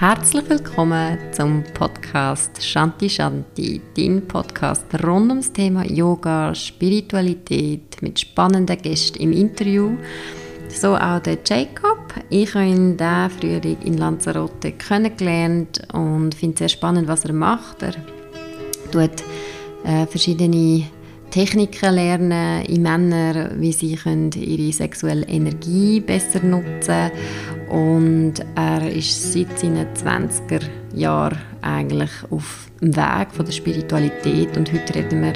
Herzlich willkommen zum Podcast Shanti Shanti, dein Podcast rund ums Thema Yoga, Spiritualität mit spannenden Gästen im Interview. So auch der Jacob. Ich habe ihn diesen Frühling in Lanzarote kennengelernt und finde es sehr spannend, was er macht. Er tut äh, verschiedene Techniken lernen in Männern, wie sie können ihre sexuelle Energie besser nutzen und er ist seit seinen 20er Jahren eigentlich auf dem Weg von der Spiritualität und heute reden wir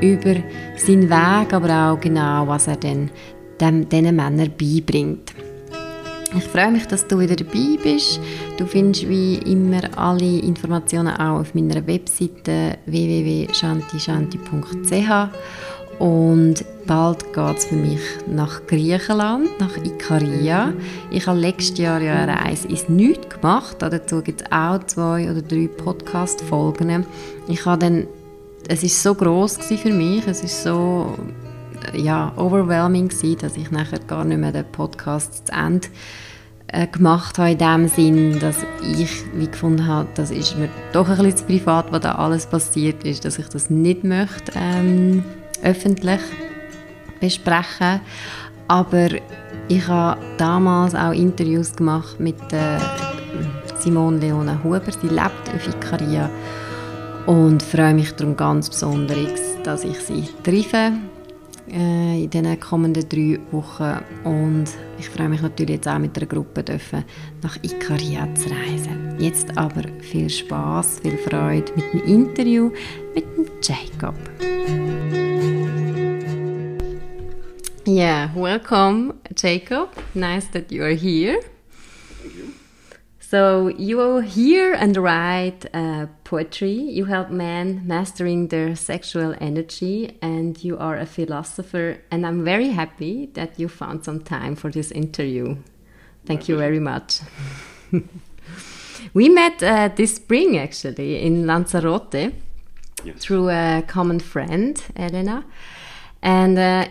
über seinen Weg, aber auch genau, was er denn diesen Männern beibringt. Ich freue mich, dass du wieder dabei bist. Du findest wie immer alle Informationen auch auf meiner Webseite www.shantishanti.ch und bald geht es für mich nach Griechenland, nach Ikaria. Ich habe letztes Jahr ja eine Reise ins Nichts gemacht. Dazu gibt es auch zwei oder drei Podcast-Folgen. Ich habe dann, es ist so groß für mich, es ist so ja, overwhelming gewesen, dass ich nachher gar nicht mehr den Podcast zu Ende äh, gemacht habe, in dem Sinn, dass ich wie gefunden habe, das ist mir doch ein bisschen zu privat, was da alles passiert ist, dass ich das nicht möchte ähm, öffentlich besprechen. Aber ich habe damals auch Interviews gemacht mit äh, Simone Leona Huber, sie lebt auf Ikaria und freue mich darum ganz besonders, dass ich sie treffe äh, in den kommenden drei Wochen. Und ich freue mich natürlich jetzt auch mit der Gruppe dürfen, nach Ikaria zu reisen. Jetzt aber viel Spaß, viel Freude mit dem Interview mit dem Jacob. Yeah, welcome, Jacob. Nice that you are here. Thank you. So you hear and write uh, poetry. You help men mastering their sexual energy, and you are a philosopher. And I'm very happy that you found some time for this interview. Thank you very much. we met uh, this spring actually in Lanzarote yes. through a common friend, Elena, and. Uh,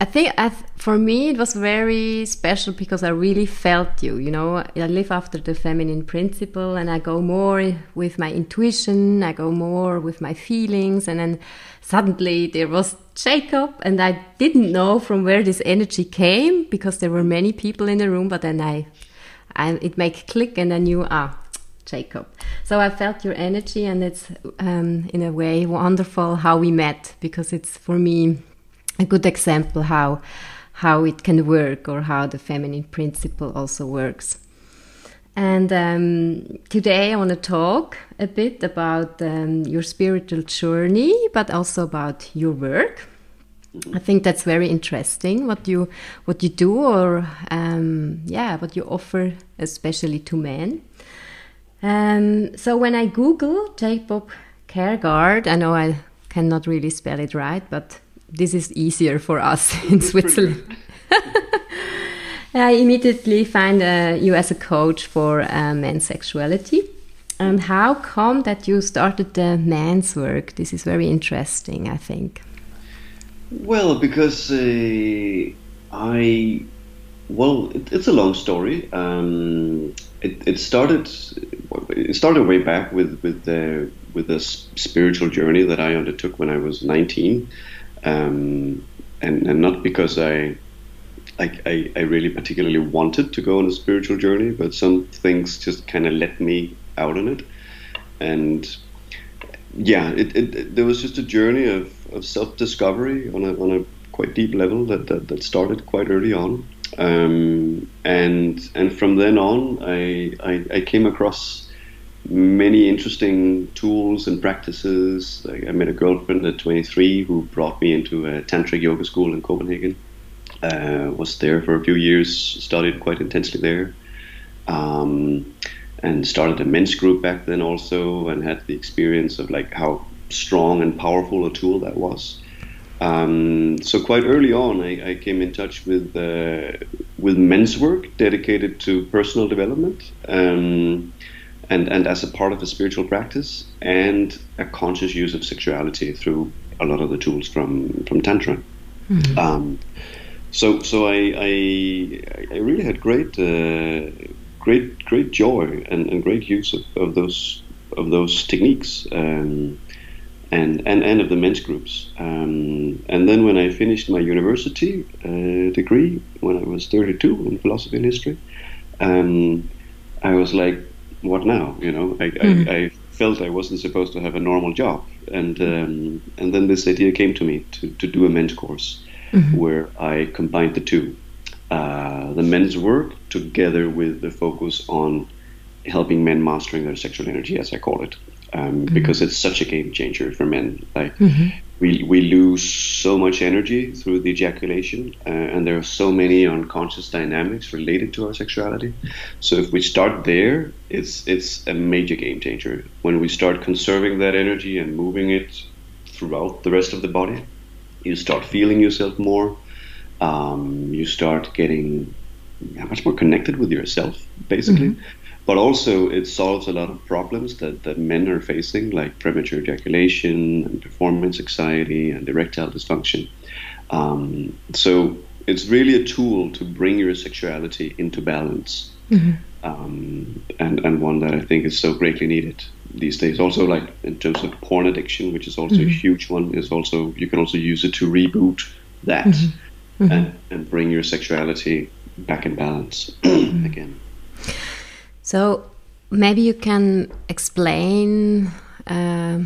I think I th for me it was very special because I really felt you. You know, I live after the feminine principle, and I go more with my intuition. I go more with my feelings, and then suddenly there was Jacob, and I didn't know from where this energy came because there were many people in the room. But then I, I it made click, and I knew ah. Jacob. So I felt your energy, and it's um, in a way wonderful how we met because it's for me a good example how how it can work or how the feminine principle also works. And um, today I want to talk a bit about um, your spiritual journey, but also about your work. I think that's very interesting what you what you do, or um, yeah, what you offer, especially to men. Um, so when I Google Jacob Kjaergaard, I know I cannot really spell it right, but this is easier for us in Switzerland. I immediately find uh, you as a coach for uh, men's sexuality. And how come that you started the men's work? This is very interesting, I think. Well, because uh, I, well, it, it's a long story. Um, it, it started, it started way back with with the with a spiritual journey that I undertook when I was 19 um, and and not because I, I, I really particularly wanted to go on a spiritual journey, but some things just kind of let me out on it, and yeah, it, it, there was just a journey of, of self discovery on a on a quite deep level that that, that started quite early on. Um, and and from then on, I, I, I came across many interesting tools and practices. I met a girlfriend at 23 who brought me into a tantric yoga school in Copenhagen. Uh, was there for a few years, studied quite intensely there, um, and started a men's group back then also, and had the experience of like how strong and powerful a tool that was. Um, so quite early on, I, I came in touch with uh, with men's work dedicated to personal development. Um, and, and as a part of a spiritual practice and a conscious use of sexuality through a lot of the tools from from tantra. Mm-hmm. Um, so so I, I, I really had great uh, great great joy and, and great use of, of those of those techniques um, and, and and of the men's groups. Um, and then when I finished my university uh, degree when I was 32 in philosophy and history, um, I was like, what now? You know, I, mm-hmm. I, I, felt I wasn't supposed to have a normal job, and um, and then this idea came to me to, to do a men's course mm-hmm. where I combined the two, uh, the men's work together with the focus on helping men mastering their sexual energy, as I call it, um, mm-hmm. because it's such a game changer for men. Like mm-hmm. We we lose so much energy through the ejaculation, uh, and there are so many unconscious dynamics related to our sexuality. So if we start there, it's it's a major game changer. When we start conserving that energy and moving it throughout the rest of the body, you start feeling yourself more. Um, you start getting much more connected with yourself, basically. Mm-hmm but also it solves a lot of problems that, that men are facing, like premature ejaculation and performance anxiety and erectile dysfunction. Um, so it's really a tool to bring your sexuality into balance, mm-hmm. um, and and one that I think is so greatly needed these days. Also, like in terms of porn addiction, which is also mm-hmm. a huge one, is also you can also use it to reboot that mm-hmm. mm-hmm. and and bring your sexuality back in balance mm-hmm. again. So maybe you can explain uh,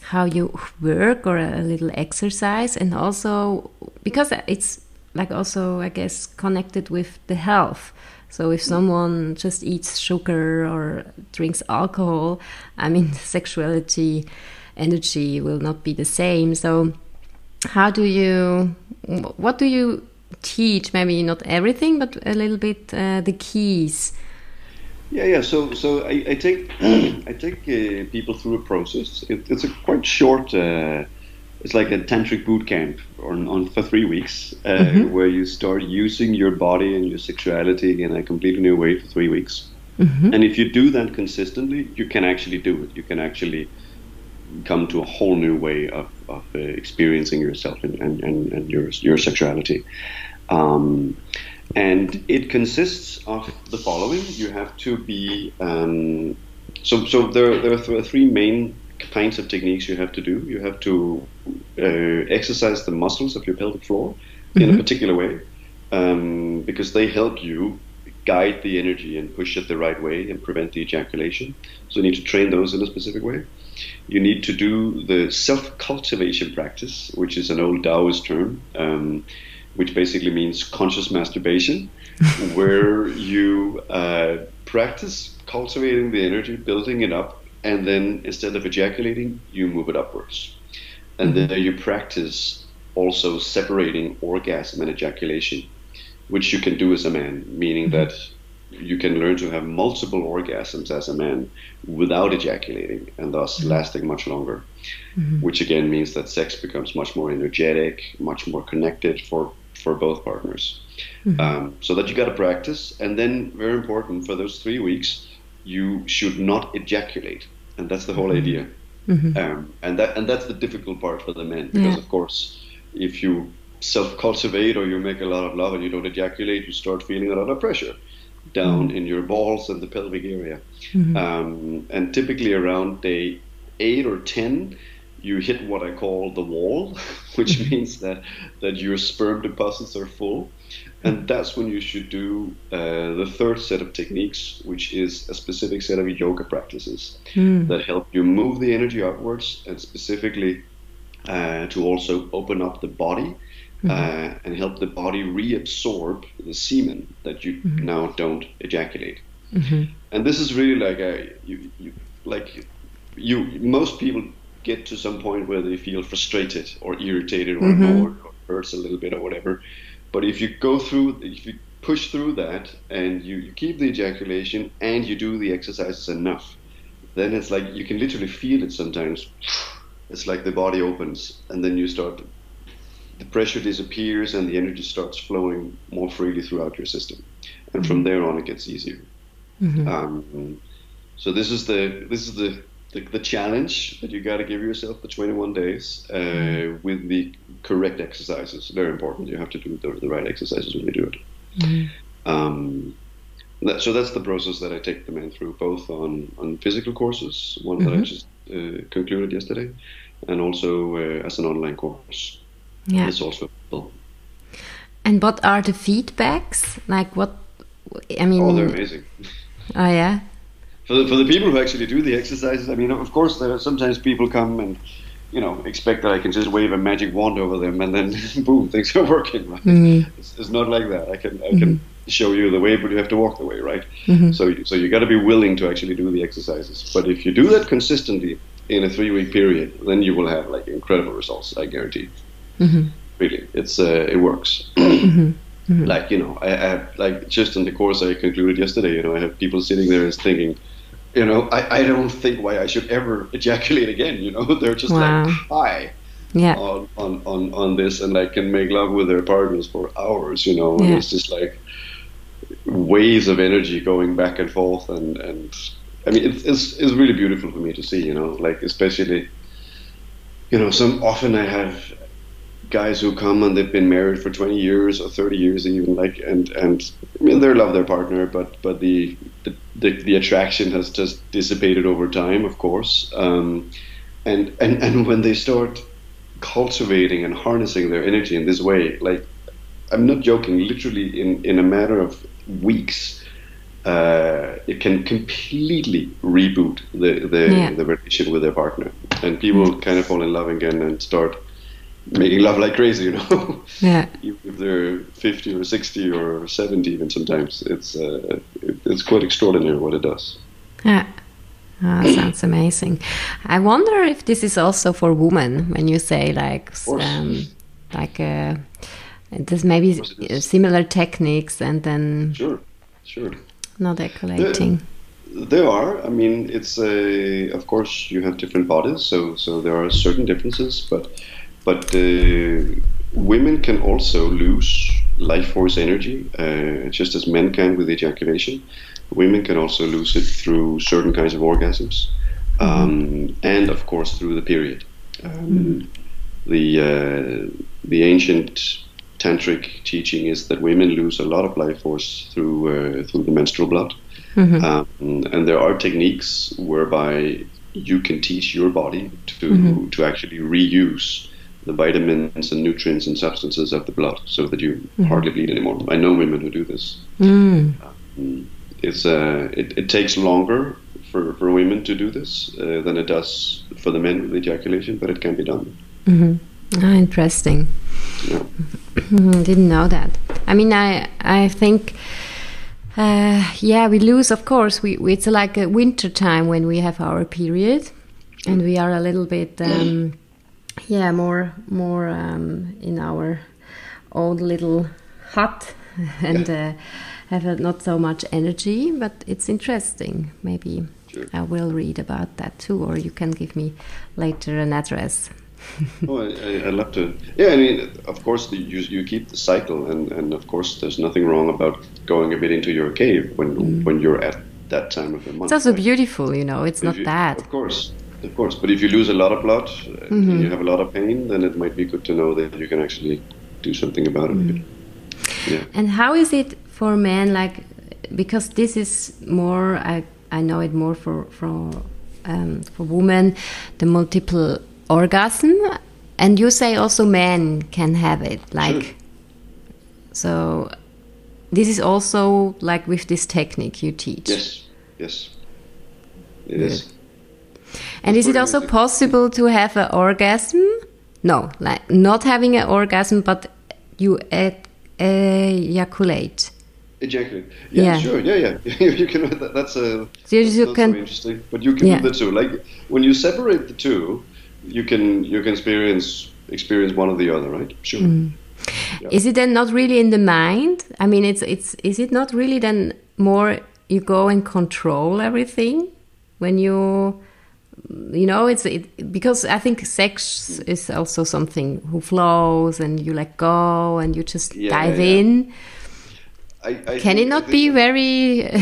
how you work or a little exercise, and also because it's like also I guess connected with the health. So if someone just eats sugar or drinks alcohol, I mean sexuality energy will not be the same. So how do you what do you teach maybe not everything but a little bit uh, the keys yeah, yeah. So, so I, I take I take uh, people through a process. It, it's a quite short. Uh, it's like a tantric boot camp on, on for three weeks, uh, mm-hmm. where you start using your body and your sexuality in a completely new way for three weeks. Mm-hmm. And if you do that consistently, you can actually do it. You can actually come to a whole new way of, of uh, experiencing yourself and, and, and, and, your your sexuality. Um, and it consists of the following: you have to be um, so so there there are three main kinds of techniques you have to do. You have to uh, exercise the muscles of your pelvic floor mm-hmm. in a mm-hmm. particular way um, because they help you guide the energy and push it the right way and prevent the ejaculation. So you need to train those in a specific way. You need to do the self cultivation practice, which is an old Taoist term. Um, which basically means conscious masturbation, where you uh, practice cultivating the energy, building it up, and then instead of ejaculating, you move it upwards. And mm-hmm. then you practice also separating orgasm and ejaculation, which you can do as a man, meaning mm-hmm. that you can learn to have multiple orgasms as a man without ejaculating and thus mm-hmm. lasting much longer, mm-hmm. which again means that sex becomes much more energetic, much more connected for for both partners. Mm-hmm. Um, so that you got to practice, and then very important for those three weeks, you should not ejaculate, and that's the whole mm-hmm. idea. Mm-hmm. Um, and that and that's the difficult part for the men because yeah. of course, if you self-cultivate or you make a lot of love and you don't ejaculate, you start feeling a lot of pressure down mm-hmm. in your balls and the pelvic area. Mm-hmm. Um, and typically around day eight or ten, you hit what I call the wall, which mm-hmm. means that that your sperm deposits are full, and that's when you should do uh, the third set of techniques, which is a specific set of yoga practices mm. that help you move the energy upwards, and specifically uh, to also open up the body. Mm-hmm. Uh, and help the body reabsorb the semen that you mm-hmm. now don't ejaculate. Mm-hmm. And this is really like a you, you like you most people get to some point where they feel frustrated or irritated or mm-hmm. annoyed or hurts a little bit or whatever. But if you go through, if you push through that and you, you keep the ejaculation and you do the exercises enough, then it's like you can literally feel it sometimes. It's like the body opens and then you start, the pressure disappears and the energy starts flowing more freely throughout your system. And from mm-hmm. there on, it gets easier. Mm-hmm. Um, so this is the this is the the, the challenge that you got to give yourself the 21 days uh, mm. with the correct exercises. Very important. You have to do the, the right exercises when you do it. Mm. Um, that, so that's the process that I take the men through, both on, on physical courses, one that I just uh, concluded yesterday, and also uh, as an online course. Yeah. It's also available. And what are the feedbacks? Like what? I mean, Oh, they're amazing. oh yeah, For the, for the people who actually do the exercises, I mean, of course, there are sometimes people come and you know expect that I can just wave a magic wand over them and then boom, things are working. Right? Mm-hmm. It's, it's not like that. I can I can mm-hmm. show you the way, but you have to walk the way, right? Mm-hmm. So you- so you got to be willing to actually do the exercises. But if you do that consistently in a three week period, then you will have like incredible results. I guarantee. Really, it's uh, it works. Like you know, I, I have like just in the course I concluded yesterday. You know, I have people sitting there and thinking, you know, I, I don't think why I should ever ejaculate again. You know, they're just Wow. like high yeah, on, on, on, on this and like can make love with their partners for hours, you know, and Yeah. it's just like waves of energy going back and forth and, and I mean it's, it's it's really beautiful for me to see, you know, like especially you know, some often I have guys who come and they've been married for 20 years or 30 years even like and and I mean they love their partner but but the the, the, the attraction has just dissipated over time of course. Um, and and and when they start cultivating and harnessing their energy in this way like I'm not joking literally in in a matter of weeks uh, it can completely reboot the the, Yeah. the relation with their partner. And people kind of fall in love again and start making love like crazy you know yeah. even if they're 50 or 60 or 70 even sometimes it's uh, it's quite extraordinary what it does Yeah. Ah, sounds amazing. I wonder if this is also for women when you say like um, like uh, there's maybe course it is. similar techniques and then sure sure not ejaculating. There are. I mean, it's a. Of course, you have different bodies, so so there are certain differences. But but uh, women can also lose life force energy, uh, just as men can with ejaculation. Women can also lose it through certain kinds of orgasms, um, and of course through the period. Um, The uh, the ancient tantric teaching is that women lose a lot of life force through uh, through the menstrual blood. Um, and there are techniques whereby you can teach your body to to actually reuse the vitamins and nutrients and substances of the blood, so that you hardly bleed anymore. I know women who do this. Mm. It's uh, it, it takes longer for, for women to do this uh, than it does for the men with ejaculation, but it can be done. Ah, interesting. Yeah. Mm, didn't know that. I mean, I I think, uh, yeah, we lose. Of course, we, we it's like a winter time when we have our period, and we are a little bit, um, yeah, more more um, in our own little hut, and uh, have uh, not so much energy. But it's interesting. Maybe Sure. I will read about that too, or you can give me later an address. Oh, I, love to. Yeah, I mean, of course, the, you you keep the cycle, and, and of course, there's nothing wrong about going a bit into your cave when when you're at that time of the month. It's also right? beautiful, you know. It's If not you- bad. Of course, of course. But if you lose a lot of blood, uh, and you have a lot of pain, then it might be good to know that you can actually do something about it. Yeah. And how is it for men? Like, because this is more, I, I know it more for for um, for women, the multiple orgasm, and you say also men can have it. Like, Sure. so this is also like with this technique you teach. Yes. Yes. It is. And is it also possible to have an orgasm? No, like not having an orgasm, but you ejaculate. Ejaculate. Yeah, Yeah. sure. Yeah, yeah. you can. That, that's a. So you that's, can- very interesting. But you can Yeah. do the two. Like when you separate the two, you can you can experience experience one or the other, right? Sure. Mm. Is it then not really in the mind? I mean, it's it's is it not really then more you go and control everything when you you know it's it, because I think sex is also something who flows and you let go and you just Yeah, dive yeah, in. I, I Can it not be very?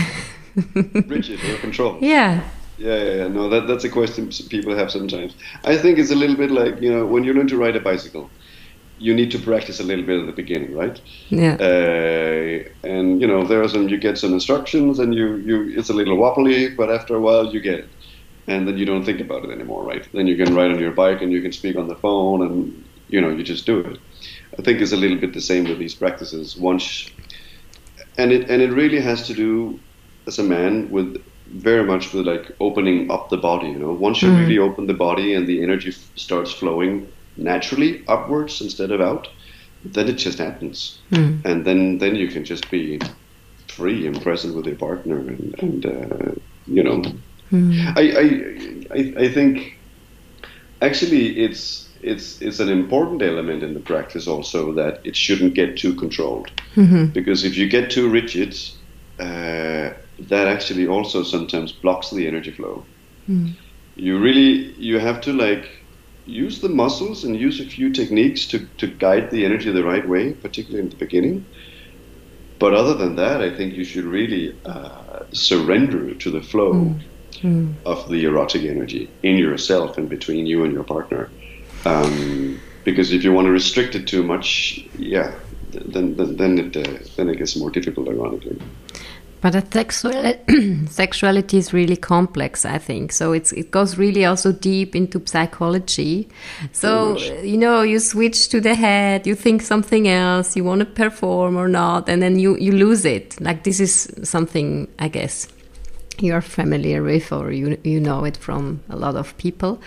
rigid or controlled? yeah. Yeah, yeah, yeah. No, that, that's a question people have sometimes. I think it's a little bit like, you know, when you learn to ride a bicycle, you need to practice a little bit at the beginning, right? Yeah. Uh, and you know, there are some you get some instructions, and you you it's a little wobbly, but after a while you get it, and then you don't think about it anymore, right? Then you can ride on your bike and you can speak on the phone, and you know you just do it. I think it's a little bit the same with these practices. Once, and it and it really has to do as a man with very much with like opening up the body. You know, once you mm. really open the body and the energy f- starts flowing naturally upwards instead of out, then it just happens, mm. and then then you can just be free and present with your partner, and, and uh, you know, mm. I, I I think actually it's it's it's an important element in the practice also that it shouldn't get too controlled mm-hmm. because if you get too rigid uh, that actually also sometimes blocks the energy flow mm. you really you have to like use the muscles and use a few techniques to, to guide the energy the right way, particularly in the beginning. But other than that, I think you should really uh, surrender to the flow mm. Mm. of the erotic energy in yourself and between you and your partner. Um, because if you want to restrict it too much, yeah, then then, then it uh, then it gets more difficult, ironically. But a sexuality is really complex, I think. So it's it goes really also deep into psychology. So you know, you switch to the head, you think something else, you want to perform or not, and then you you lose it. Like this is something I guess you're familiar with, or you you know it from a lot of people.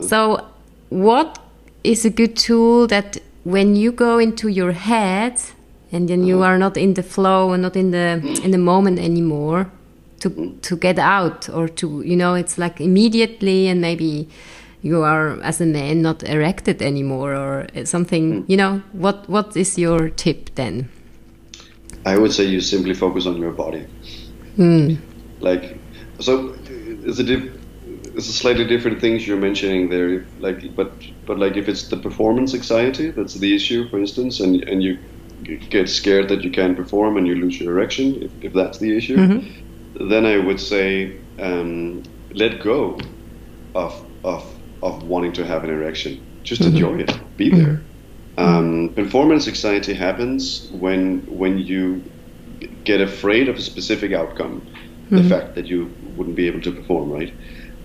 So what is a good tool that when you go into your head and then you are not in the flow and not in the in the moment anymore to to get out or to you know it's like immediately and maybe you are as a man not erected anymore or something you know what what is your tip then i would say you simply focus on your body mm. Like so it's a it's a slightly different things you're mentioning there like but but like if it's the performance anxiety that's the issue for instance and and you get scared that you can't perform and you lose your erection, if, if that's the issue, mm-hmm. then I would say um, let go of, of, of wanting to have an erection. Just mm-hmm. enjoy it, be mm-hmm. there. Um, performance anxiety happens when when you get afraid of a specific outcome, the mm-hmm. fact that you wouldn't be able to perform, right?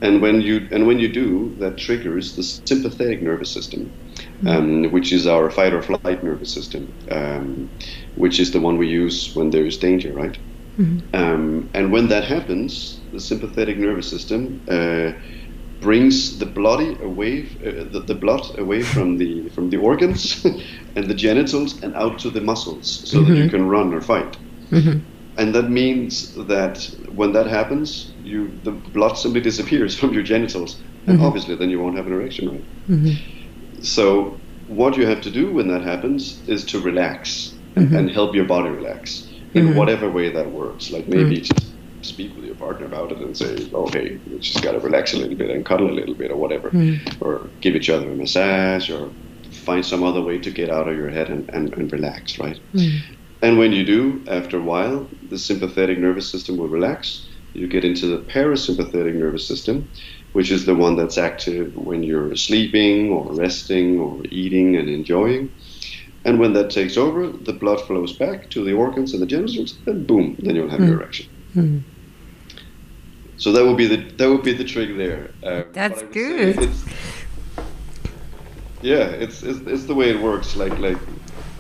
And when you and when you do, that triggers the sympathetic nervous system, mm-hmm. um, which is our fight or flight nervous system, um, which is the one we use when there is danger, right? Mm-hmm. Um, and when that happens, the sympathetic nervous system uh, brings the bloody away, uh, the, the, blood away from the from the organs and the genitals and out to the muscles, so mm-hmm. that you mm-hmm. can run or fight. Mm-hmm. And that means that when that happens, you the blood simply disappears from your genitals, and mm-hmm. obviously then you won't have an erection, right? Mm-hmm. So what you have to do when that happens is to relax and, mm-hmm. and help your body relax in mm-hmm. whatever way that works. Like maybe mm-hmm. just speak with your partner about it and say, okay, we just gotta relax a little bit and cuddle a little bit or whatever, mm-hmm. or give each other a massage or find some other way to get out of your head and, and, and relax, right? And when you do, after a while, the sympathetic nervous system will relax you get into the parasympathetic nervous system, which is the one that's active when you're sleeping or resting or eating and enjoying. And when that takes over, the blood flows back to the organs and the genitals, and boom, then you'll have mm. your erection. Mm. So that would be the that would be the trick there. Uh, that's good. It's, yeah, it's, it's it's the way it works, like like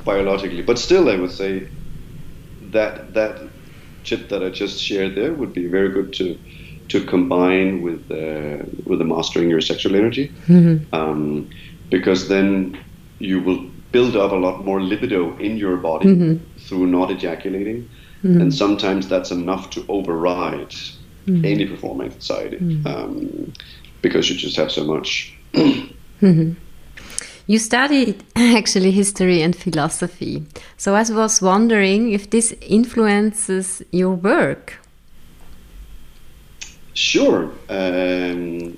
biologically. But still, I would say that that chip that I just shared there would be very good to to combine with uh, with the mastering your sexual energy, mm-hmm. um, because then you will build up a lot more libido in your body mm-hmm. through not ejaculating, mm-hmm. and sometimes that's enough to override mm-hmm. any performance anxiety mm-hmm. um, because you just have so much. You studied actually history and philosophy. So I was wondering if this influences your work. Sure. Um,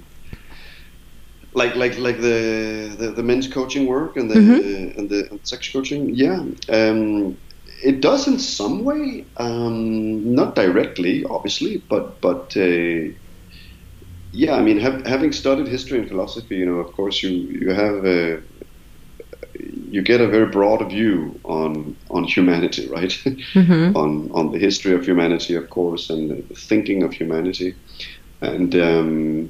like like like the, the, the men's coaching work and the mm -hmm. and the sex coaching, yeah. Um, it does in some way, um, not directly, obviously, but but uh, yeah. I mean, have, having studied history and philosophy, you know, of course, you you have. Uh, you get a very broad view on on humanity, right? Mm-hmm. on on the history of humanity, of course, and the thinking of humanity, and um,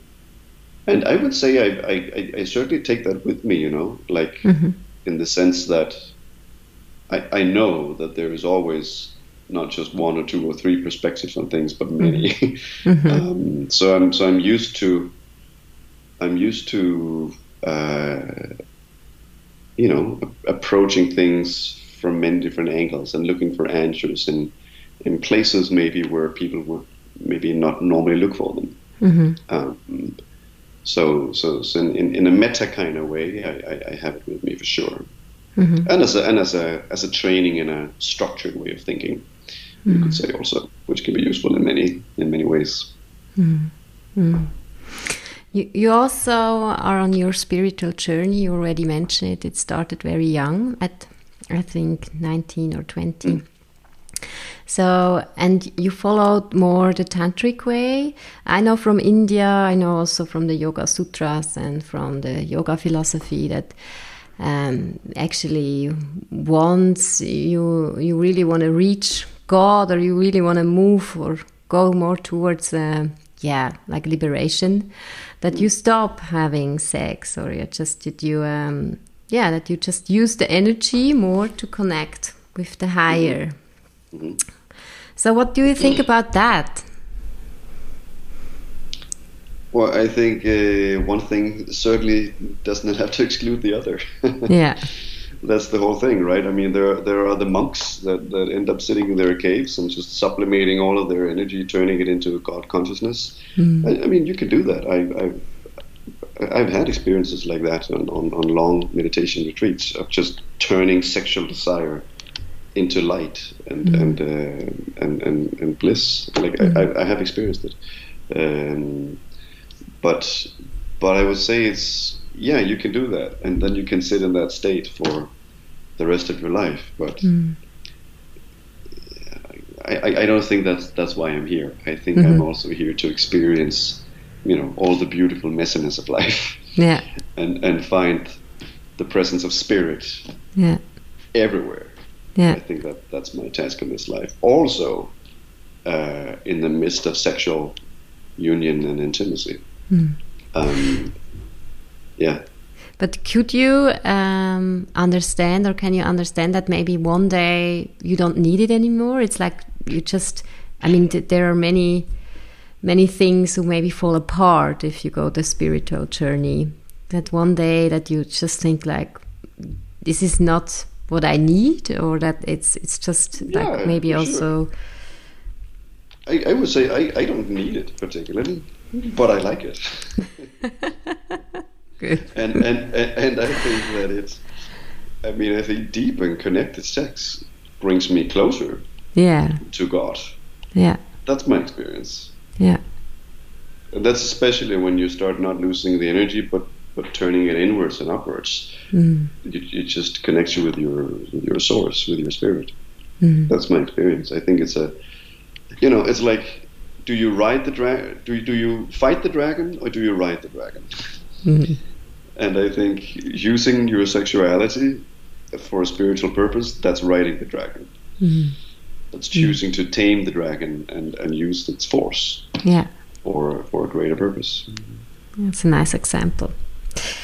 and I would say I, I, I certainly take that with me, you know, like mm-hmm. in the sense that I, I know that there is always not just one or two or three perspectives on things, but many. Mm-hmm. um, so I'm so I'm used to I'm used to uh, you know approaching things from many different angles and looking for answers in in places maybe where people would maybe not normally look for them. Mm-hmm. Um, so so, so in, in, a meta kind of way, I, I, have it with me for sure. Mm-hmm. And as a and as a as a training in a structured way of thinking, mm-hmm. you could say also, which can be useful in many in many ways. Mm-hmm. Mm-hmm. You, you also are on your spiritual journey. You already mentioned it. It started very young, at I think 19 or 20. Mm. So, and you followed more the tantric way. I know from India, I know also from the Yoga Sutras and from the yoga philosophy that um, actually once you you really want to reach God or you really want to move or go more towards uh, yeah like liberation that you stop having sex or you just that you um, yeah that you just use the energy more to connect with the higher. So what do you think about that? Well i think uh, one thing certainly does not have to exclude the other. Yeah that's the whole thing, right? I mean, there there are the monks that, that end up sitting in their caves and just sublimating all of their energy, turning it into God consciousness. Mm. I, I, mean, you can do that. I, I've I've had experiences like that on, on, on, long meditation retreats of just turning sexual desire into light and mm. and, uh, and, and and bliss. Like mm. I, I have experienced it, um, but but I would say it's yeah, you can do that, and then you can sit in that state for the rest of your life. But mm. I, I, don't think that's that's why I'm here. I think mm-hmm. I'm also here to experience, you know, all the beautiful messiness of life. Yeah. And and find the presence of spirit. Yeah. Everywhere. Yeah. I think that that's my task in this life. Also, uh, in the midst of sexual union and intimacy. Mm. Um, yeah. But could you um, understand, or can you understand that maybe one day you don't need it anymore? It's like you just, I mean, there are many, many things who maybe fall apart if you go the spiritual journey. That one day that you just think like, this is not what I need, or that it's it's just yeah, like maybe also. I, I would say I, I don't need it particularly, but I like it. Good. And, and, and I think that it's, I mean, I think deep and connected sex brings me closer. Yeah. To God. Yeah. That's my experience. Yeah. And that's especially when you start not losing the energy, but but turning it inwards and upwards. Mm. It, it, just connects you with your with your source, with your spirit. Mm. That's my experience. I think it's a, you know, it's like, do you ride the dragon? Do you, do you fight the dragon or do you ride the dragon? Mm-hmm. And I think using your sexuality for a spiritual purpose, that's riding the dragon. Mm-hmm. That's choosing to tame the dragon and, and use its force. Yeah. For, for a greater purpose. That's a nice example.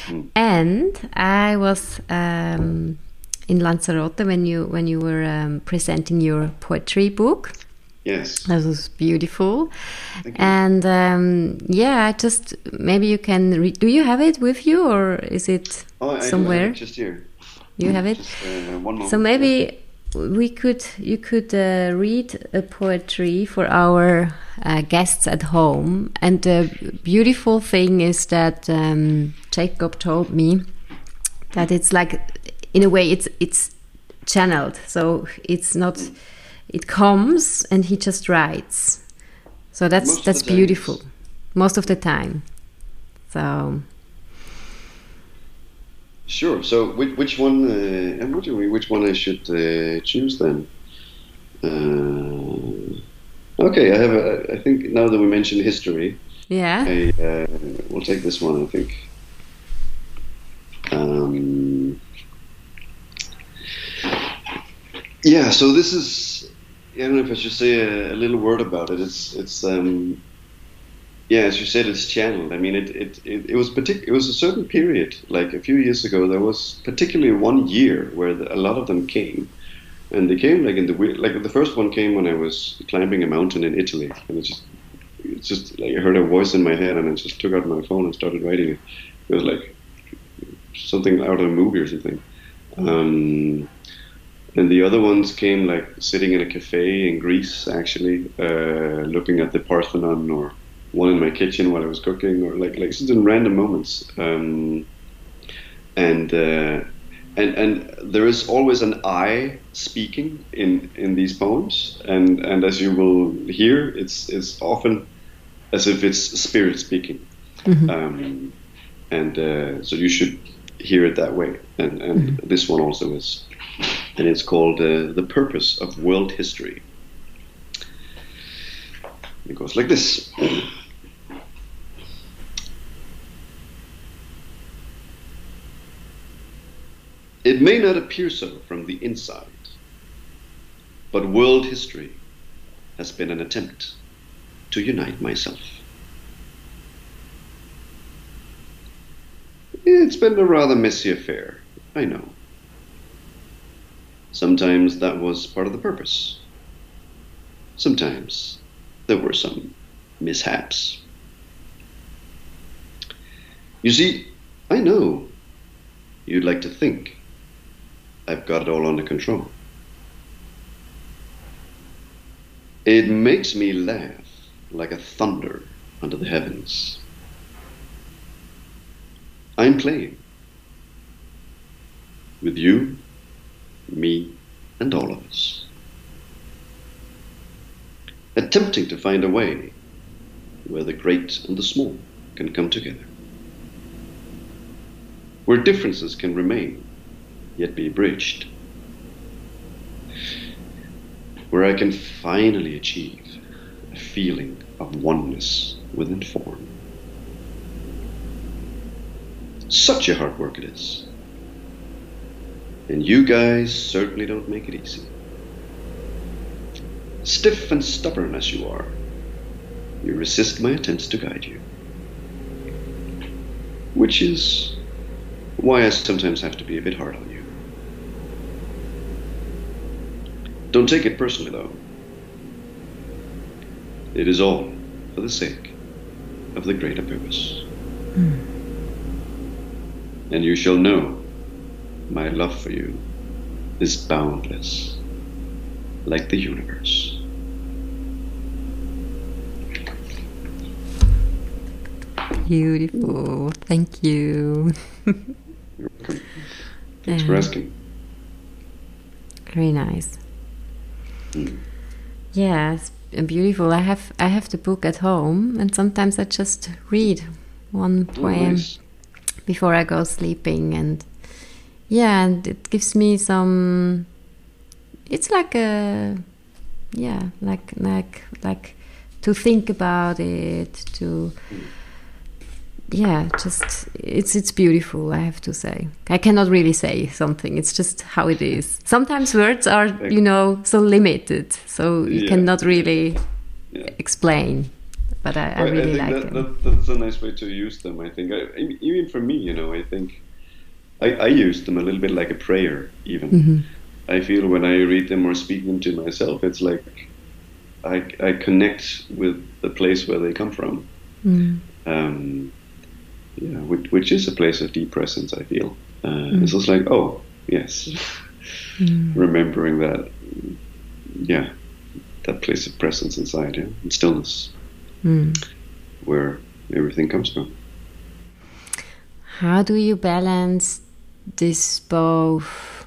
Mm. And I was um, in Lanzarote when you when you were um, presenting your poetry book. Yes. That was beautiful. And um, yeah, I just maybe you can read. Do you have it with you or is it oh, somewhere? It just here. You have it? Just, uh, one. So maybe we could you could uh, read a poetry for our uh, guests at home. And the beautiful thing is that um, Jacob told me that it's like in a way it's it's channeled. So it's not. It comes and he just writes. So that's Most that's beautiful. Most of the time. So. Sure. So which, which one? Uh, I'm wondering which one I should uh, choose then. Uh, okay, I have. A, I think now that we mentioned history. Yeah. I, uh, we'll take this one. I think. Um, Yeah, so this is. I don't know if I should say a, a little word about it. It's it's um, yeah, as you said, it's channeled. I mean, it it, it, it was partic- It was a certain period, like a few years ago. There was particularly one year where the, a lot of them came, and they came like in the like the first one came when I was climbing a mountain in Italy, and it just it's just like I heard a voice in my head, and I just took out my phone and started writing it. It was like something out of a movie or something. Um, and the other ones came like sitting in a cafe in Greece, actually, uh, looking at the Parthenon, or one in my kitchen while I was cooking, or like like just in random moments. Um, and uh, and and there is always an I speaking in in these poems, and and as you will hear, it's it's often as if it's spirit speaking, mm-hmm. um, and uh, so you should hear it that way. And and mm-hmm. this one also is, and it's called uh, the purpose of world history. It goes like this. It may not appear so from the inside, but world history has been an attempt to unite myself. It's been a rather messy affair, I know. Sometimes that was part of the purpose. Sometimes there were some mishaps. You see, I know you'd like to think I've got it all under control. It makes me laugh like a thunder under the heavens. I'm playing with you, me, and all of us. Attempting to find a way where the great and the small can come together. Where differences can remain yet be bridged. Where I can finally achieve a feeling of oneness within form. Such a hard work it is. And you guys certainly don't make it easy. Stiff and stubborn as you are, you resist my attempts to guide you. Which is why I sometimes have to be a bit hard on you. Don't take it personally, though. It is all for the sake of the greater purpose. Mm. And you shall know my love for you is boundless, like the universe. Beautiful. Thank you. You're welcome. Thanks for asking. Very nice. Hmm. Yeah, it's beautiful. I have I have the book at home, and sometimes I just read one oh, poem oh, nice. before I go sleeping, and yeah, and it gives me some. It's like a, yeah, like like like to think about it to. Yeah, just it's it's beautiful. I have to say, I cannot really say something. It's just how it is. Sometimes words are, you know, so limited, so you yeah. cannot really yeah. explain. But I, I really I like that, that, that's a nice way to use them. I think, I, even for me, you know, I think I, I use them a little bit like a prayer. Even mm -hmm. I feel when I read them or speak them to myself, it's like I I connect with the place where they come from. Mm. Um, yeah, which, which is a place of deep presence. I feel uh, mm. it's just like, oh yes, mm. remembering that, yeah, that place of presence inside, yeah, and stillness, mm. where everything comes from. How do you balance this both?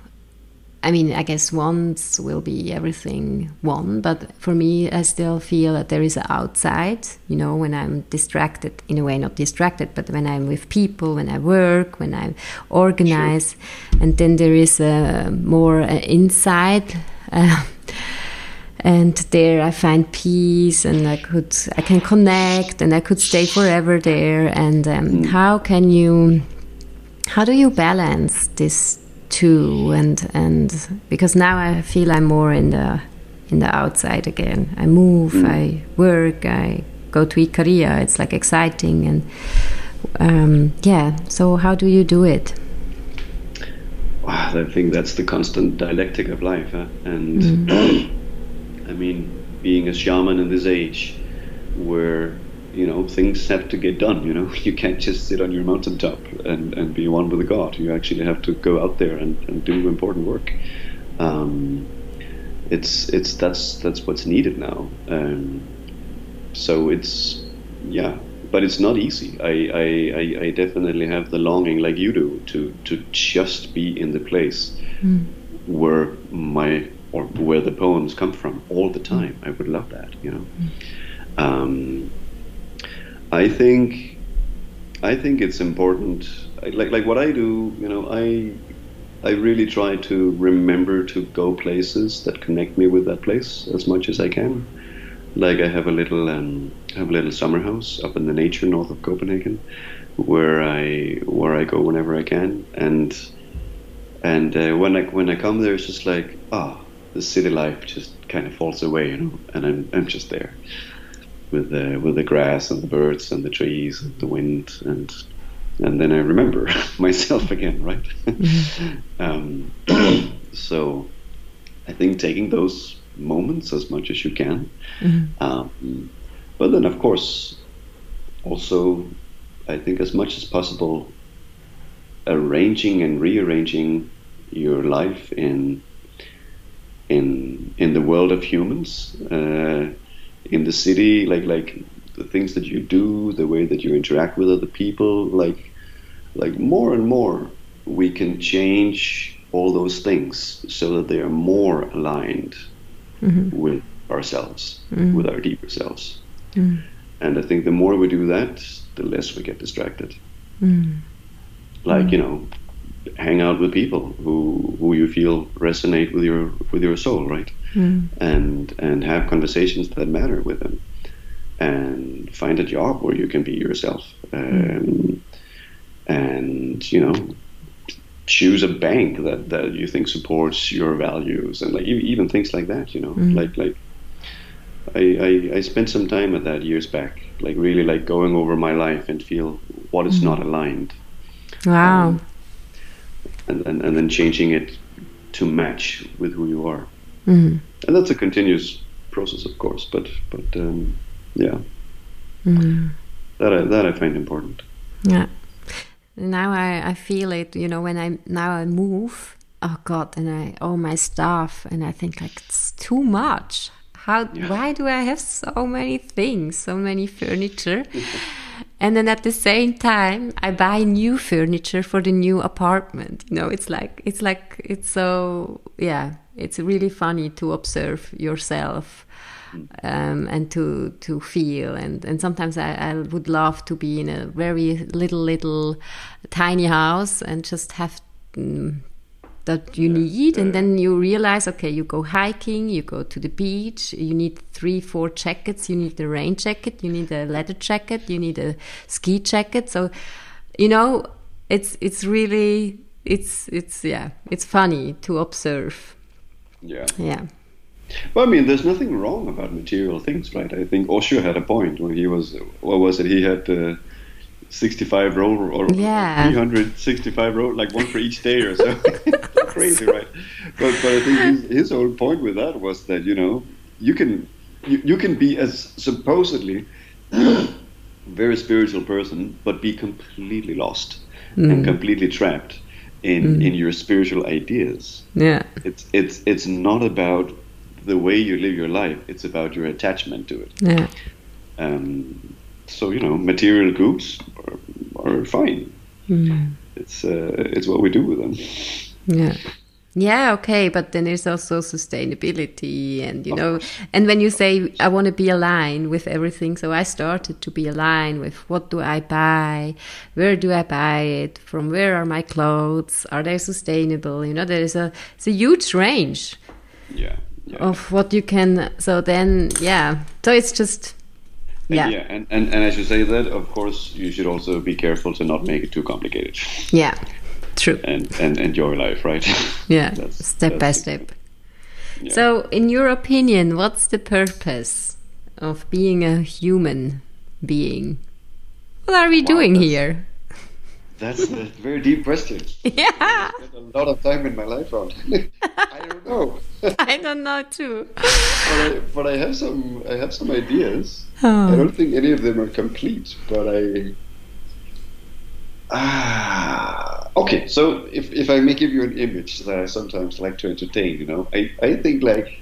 I mean, I guess once will be everything one, but for me, I still feel that there is an outside, you know, when I'm distracted, in a way, not distracted, but when I'm with people, when I work, when I organize, sure. and then there is a more uh, inside. Uh, and there I find peace, and I could I can connect, and I could stay forever there. And um, mm. how can you, how do you balance this too and and because now I feel I'm more in the in the outside again. I move, mm. I work, I go to Ikaria. It's like exciting and um, yeah. So how do you do it? Wow, I think that's the constant dialectic of life, huh? and mm. I mean, being a shaman in this age, where you know things have to get done. You know, you can't just sit on your mountaintop and, and be one with the god. You actually have to go out there and, and do important work. Um, it's it's that's that's what's needed now. Um, so it's yeah, but it's not easy. I, I, I, definitely have the longing, like you do, to to just be in the place mm. where my or where the poems come from all the time. I would love that, you know. Mm. Um, I think I think it's important. Like like what I do, you know, I I really try to remember to go places that connect me with that place as much as I can. Like I have a little um, have a little summer house up in the nature north of Copenhagen, where I where I go whenever I can, and and uh, when I when I come there, it's just like ah, oh, the city life just kind of falls away, you know, and I'm I'm just there with the with the grass and the birds and the trees and the wind and and then I remember myself again, right? Mm-hmm. um, so I think taking those moments as much as you can, mm-hmm. um, but then of course also I think as much as possible arranging and rearranging your life in in in the world of humans uh, in the city like like the things that you do, the way that you interact with other people, like like more and more we can change all those things so that they are more aligned mm-hmm. with ourselves, mm-hmm. with our deeper selves. Mm-hmm. And I think the more we do that, the less we get distracted. Mm-hmm. Like you know, hang out with people who who you feel resonate with your with your soul, right? Mm-hmm. And and have conversations that matter with them and find a job where you can be yourself um, and you know choose a bank that, that you think supports your values and like even things like that you know mm. like like I, I, I spent some time at that years back like really like going over my life and feel what is mm. not aligned wow um, and, and and then changing it to match with who you are mm. and that's a continuous process of course but but um, yeah mm. that I, that I find important yeah now I, I feel it you know when I now I move oh god and I all my stuff and I think like it's too much how yeah. why do I have so many things so many furniture and then at the same time I buy new furniture for the new apartment. You know it's like it's like it's so yeah it's really funny to observe yourself um, and to to feel. And and sometimes I, I would love to be in a very little little tiny house and just have um, that you need and then you realize okay you go hiking you go to the beach you need three four jackets you need a rain jacket you need a leather jacket you need a ski jacket. So you know it's it's really it's it's yeah it's funny to observe. Yeah. Yeah. Well, I mean, there's nothing wrong about material things, right? I think Osho had a point when he was, what was it? He had uh, 65 roll or yeah. 365 roll, like one for each day or so. Crazy, right? But but I think his, his whole point with that was that you know you can you, you can be as supposedly very spiritual person, but be completely lost mm. and completely trapped in mm. in your spiritual ideas. Yeah, it's it's it's not about the way you live your life. It's about your attachment to it. Yeah. Um, so you know, material goods are, are fine. Mm. It's uh, it's what we do with them. Yeah. Yeah, okay, but then there's also sustainability, and you know, and when you say I want to be aligned with everything, so I started to be aligned with what do I buy, where do I buy it, from where are my clothes, are they sustainable? You know, there is a it's a huge range. Yeah yeah. of what you can. So then, yeah. So it's just. Yeah. And yeah, and, and, and as you say that, of course, you should also be careful to not make it too complicated. Yeah, True. And and enjoy life, right? Yeah, that's, step that's by step. Yeah. So, in your opinion, what's the purpose of being a human being? What are we wow, doing here? That's a very deep question. Yeah. I spent a lot of time in my life on. I don't know. I don't know too. but, I, but I have some I have some ideas. Oh. I don't think any of them are complete, but I Ah, okay. So if, if I may give you an image that I sometimes like to entertain, you know, I, I think like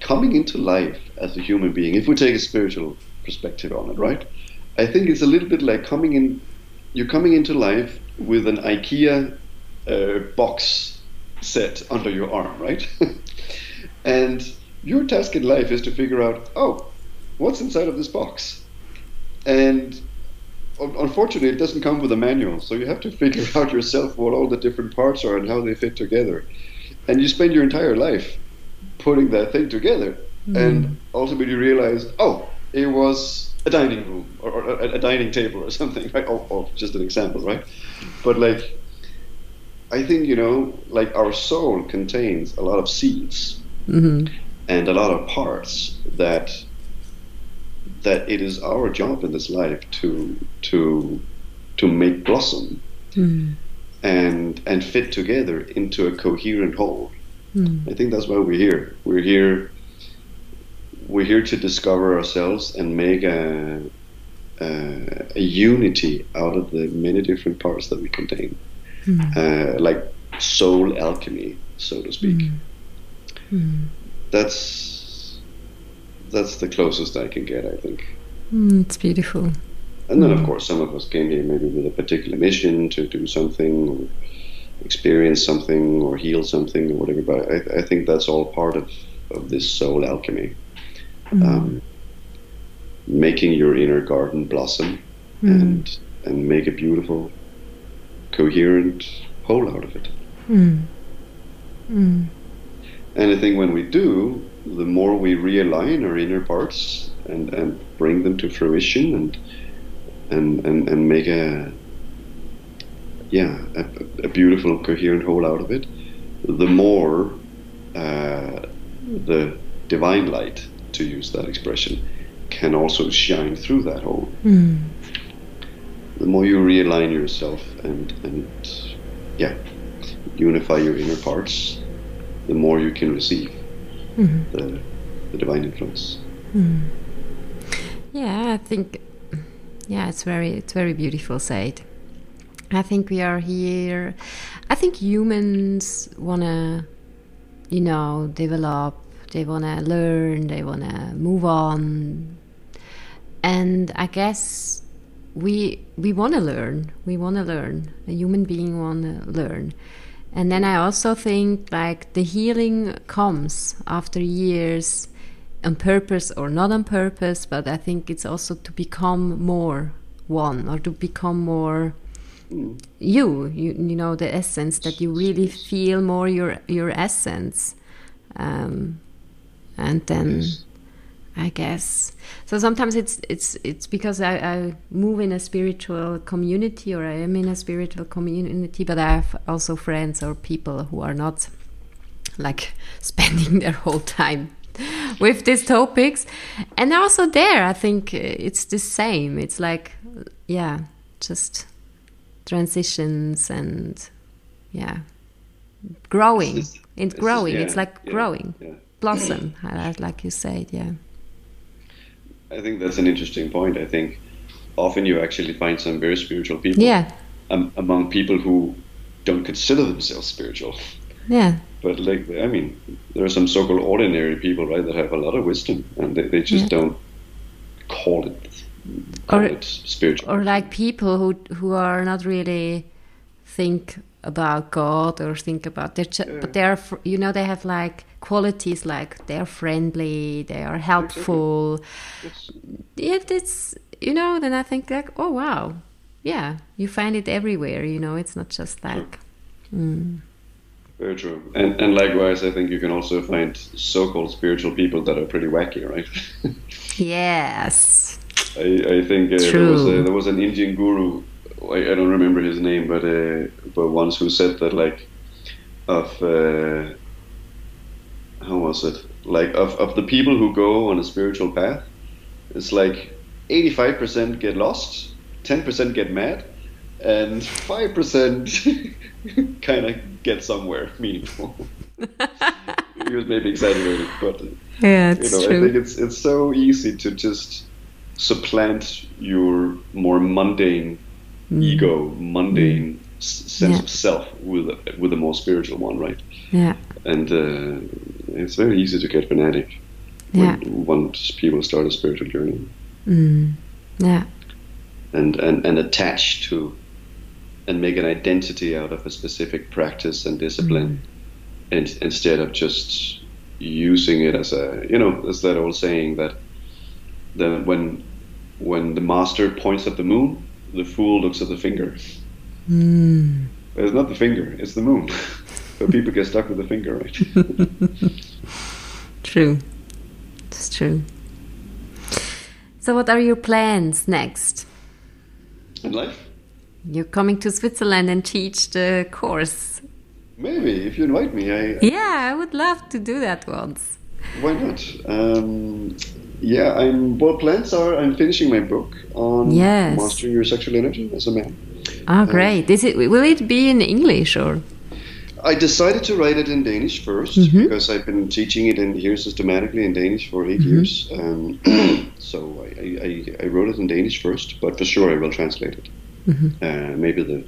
coming into life as a human being, if we take a spiritual perspective on it, right? I think it's a little bit like coming in, you're coming into life with an IKEA uh, box set under your arm, right? and your task in life is to figure out, oh, what's inside of this box? And unfortunately, it doesn't come with a manual, so you have to figure out yourself what all the different parts are and how they fit together. And you spend your entire life putting that thing together, mm. and ultimately you realize, oh, it was a dining room or, or a, a, dining table or something, right? Oh, oh, just an example, right? But like, I think you know, like our soul contains a lot of seeds mm-hmm. and a lot of parts that that it is our job in this life to to to make blossom mm. and and fit together into a coherent whole. Mm. I think that's why we're here. We're here. We're here to discover ourselves and make a, a, a unity out of the many different parts that we contain, mm. uh, like soul alchemy, so to speak. Hmm. Hmm. That's that's the closest I can get, I think. Mm, it's beautiful. And then, of hmm. course, some of us came here maybe with a particular mission to do something, or experience something, or heal something, or whatever. But I, I think that's all part of, of this soul alchemy. Mm. Um, making your inner garden blossom mm. and and make a beautiful, coherent whole out of it. Mm. And I think when we do, the more we realign our inner parts and, and bring them to fruition and and, and, and make a yeah a, a beautiful coherent whole out of it the more uh, the divine light to use that expression can also shine through that hole mm. the more you realign yourself and and yeah unify your inner parts the more you can receive mm-hmm. the, the divine influence. Mm. Yeah, I think yeah, it's very it's very beautiful said. I think we are here. I think humans wanna, you know, develop. They wanna learn. They wanna move on. And I guess we we wanna learn. We wanna learn. A human being wanna learn. And then I also think like the healing comes after years on purpose or not on purpose, but I think it's also to become more one or to become more you, you, you know, the essence that you really feel more your your essence. Um, and then I guess. So sometimes it's it's it's because I, I move in a spiritual community or I am in a spiritual community, but I have also friends or people who are not like spending their whole time with these topics. And also there, I think uh, it's the same. It's like, yeah, just transitions and yeah, growing. It's, it's growing. yeah, it's like yeah, growing, yeah. Blossom, like you said, yeah. I think that's an interesting point. I think often you actually find some very spiritual people yeah. um, among people who don't consider themselves spiritual. Yeah. But like, I mean, there are some so-called ordinary people, right, that have a lot of wisdom, and they, they just yeah. don't call it, call or, it spiritual. Or like people who who are not really think about God or think about their, yeah. but they're, you know, they have like qualities like they're friendly, they are helpful. Yes. Yet it's, you know, then I think like, oh wow, yeah, you find it everywhere. You know, it's not just like. Mm. Very true. And, and likewise, I think you can also find so-called spiritual people that are pretty wacky, right? yes. I, I think uh, there, was a, there was an Indian guru I, I, don't remember his name, but uh, but once who said that like of uh, how was it like of of the people who go on a spiritual path, it's like eighty five percent get lost, ten percent get mad, and five percent kind of get somewhere meaningful. he was maybe exaggerating, but yeah, you know, true. I think it's it's so easy to just supplant your more mundane mm. ego, mundane mm. sense yeah. of self with a, with a more spiritual one, right? Yeah. And uh, it's very easy to get fanatic yeah. when once people start a spiritual journey. Mm. Yeah. And, and and attach to and make an identity out of a specific practice and discipline, mm. and, instead of just using it as a you know as that old saying that that when when the master points at the moon, the fool looks at the finger. Mm. It's not the finger; it's the moon. but people get stuck with the finger, right? true, it's true. So, what are your plans next? In life? You're coming to Switzerland and teach the course. Maybe if you invite me, I. Yeah, I would love to do that once. Why not? Um, yeah, I'm. Well, plans are. I'm finishing my book on yes. mastering your sexual energy as a man. Oh, great! Um, Is it? Will it be in English or? I decided to write it in Danish 1st mm-hmm. because I've been teaching it in here systematically in Danish for 8 mm-hmm. years. Um, so I, I, I, wrote it in Danish first, but for sure I will translate it. Mm-hmm. Uh, maybe the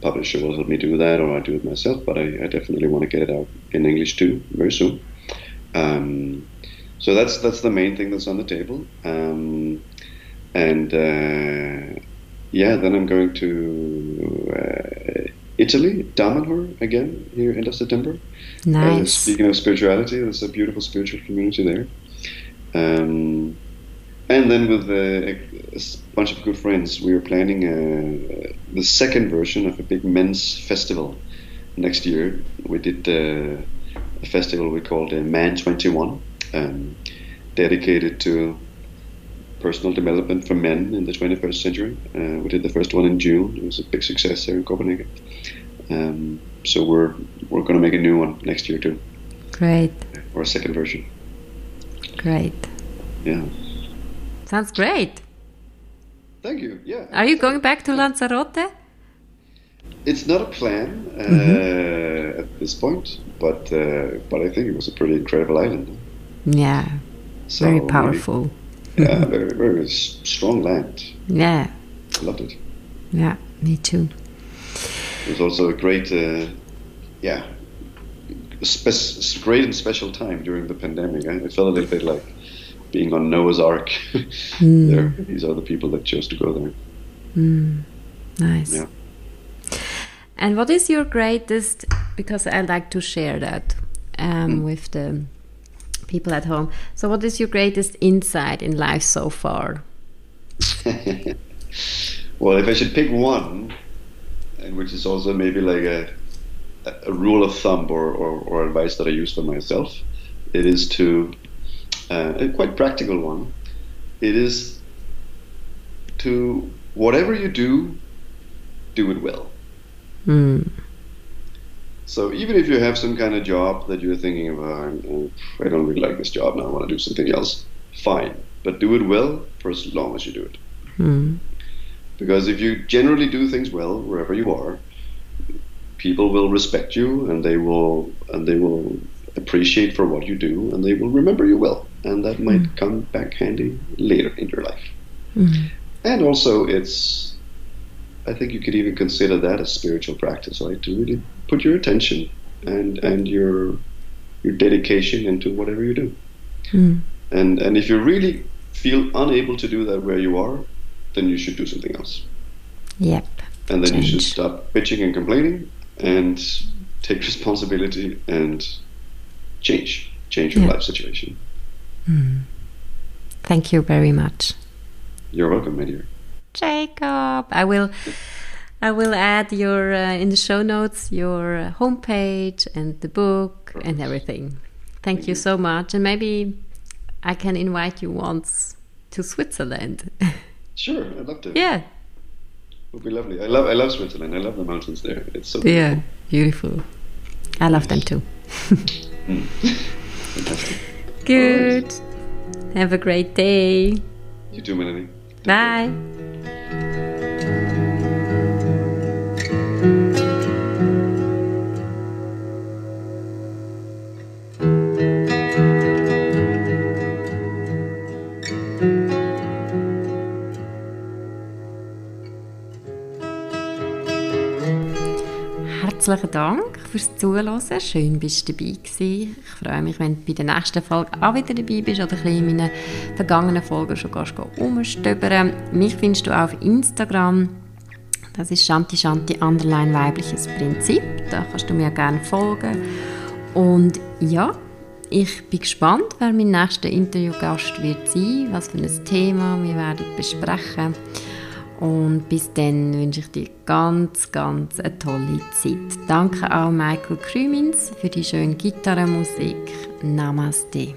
publisher will help me do that, or I do it myself. But I, I definitely want to get it out in English too very soon. Um, so that's that's the main thing that's on the table. Um, and uh, yeah, then I'm going to uh, Italy, Damanhur again here end of September. Nice. Uh, speaking of spirituality, there's a beautiful spiritual community there. Um, and then with a, a, bunch of good friends, we are planning a, the second version of a big men's festival next year. We did uh, a festival we called uh, Man 21, um, dedicated to personal development for men in the 21st century. Uh, we did the first one in June. It was a big success here in Copenhagen. Um, so we're we're going to make a new one next year too. Great. Or a second version. Great. Yeah. Sounds great. Thank you. Yeah. Are you going back to Lanzarote? It's not a plan uh, mm-hmm. at this point, but uh, but I think it was a pretty incredible island. Yeah. So very powerful. Maybe, yeah, very very strong land. Yeah. I loved it. Yeah, me too. It was also a great, uh, yeah, spe- great and special time during the pandemic. I, felt a little bit like being on Noah's Ark. mm. there, these are the people that chose to go there. Mm. Nice. Yeah. And what is your greatest? Because I like to share that um, mm. with the people at home. So, what is your greatest insight in life so far? well, if I should pick one, and which is also maybe like a, a rule of thumb or, or, or advice that I use for myself. It is to, uh, a quite practical one, it is to, whatever you do, do it well. Mm. So even if you have some kind of job that you're thinking of, oh, I don't really like this job now, I want to do something else, fine. But do it well for as long as you do it. Mm. Because if you generally do things well wherever you are, people will respect you and they will and they will appreciate for what you do and they will remember you well and that might mm. come back handy later in your life. Mm. And also it's I think you could even consider that a spiritual practice, right? To really put your attention and and your your dedication into whatever you do. Mm. And and if you really feel unable to do that where you are, then you should do something else. Yep. And then Change. you should stop bitching and complaining and take responsibility and change, change your life situation. Mm. Thank you very much. You're welcome, my dear. Jacob, I will. I will add your uh, in the show notes your uh, homepage and the book and everything. Thank, you, so much, and maybe I can invite you once to Switzerland. Sure, I'd love to. Yeah. it would be lovely. I love I love Switzerland. I love the mountains there. It's so yeah, beautiful. beautiful. I love them too. mm. Fantastic. Good. Have a great day. You too, Melanie. Bye. Herzlichen Dank fürs Zuhören. Schön, bist du dabei gewesen. Ich freue mich, wenn du bei der nächsten Folge auch wieder dabei bist oder ein in meinen vergangenen Folgen schon gehst umstöbern. Mich findest du auch auf Instagram. Das ist Shanti Shanti Underline weibliches Prinzip. Da kannst du mir gerne folgen. Und ja, ich bin gespannt, wer mein nächster Interviewgast wird sein, was für ein Thema wir werden besprechen. Und bis dann wünsche ich dir ganz, ganz eine tolle Zeit. Danke auch Michael Krümins für die schöne Gitarrenmusik. Namaste.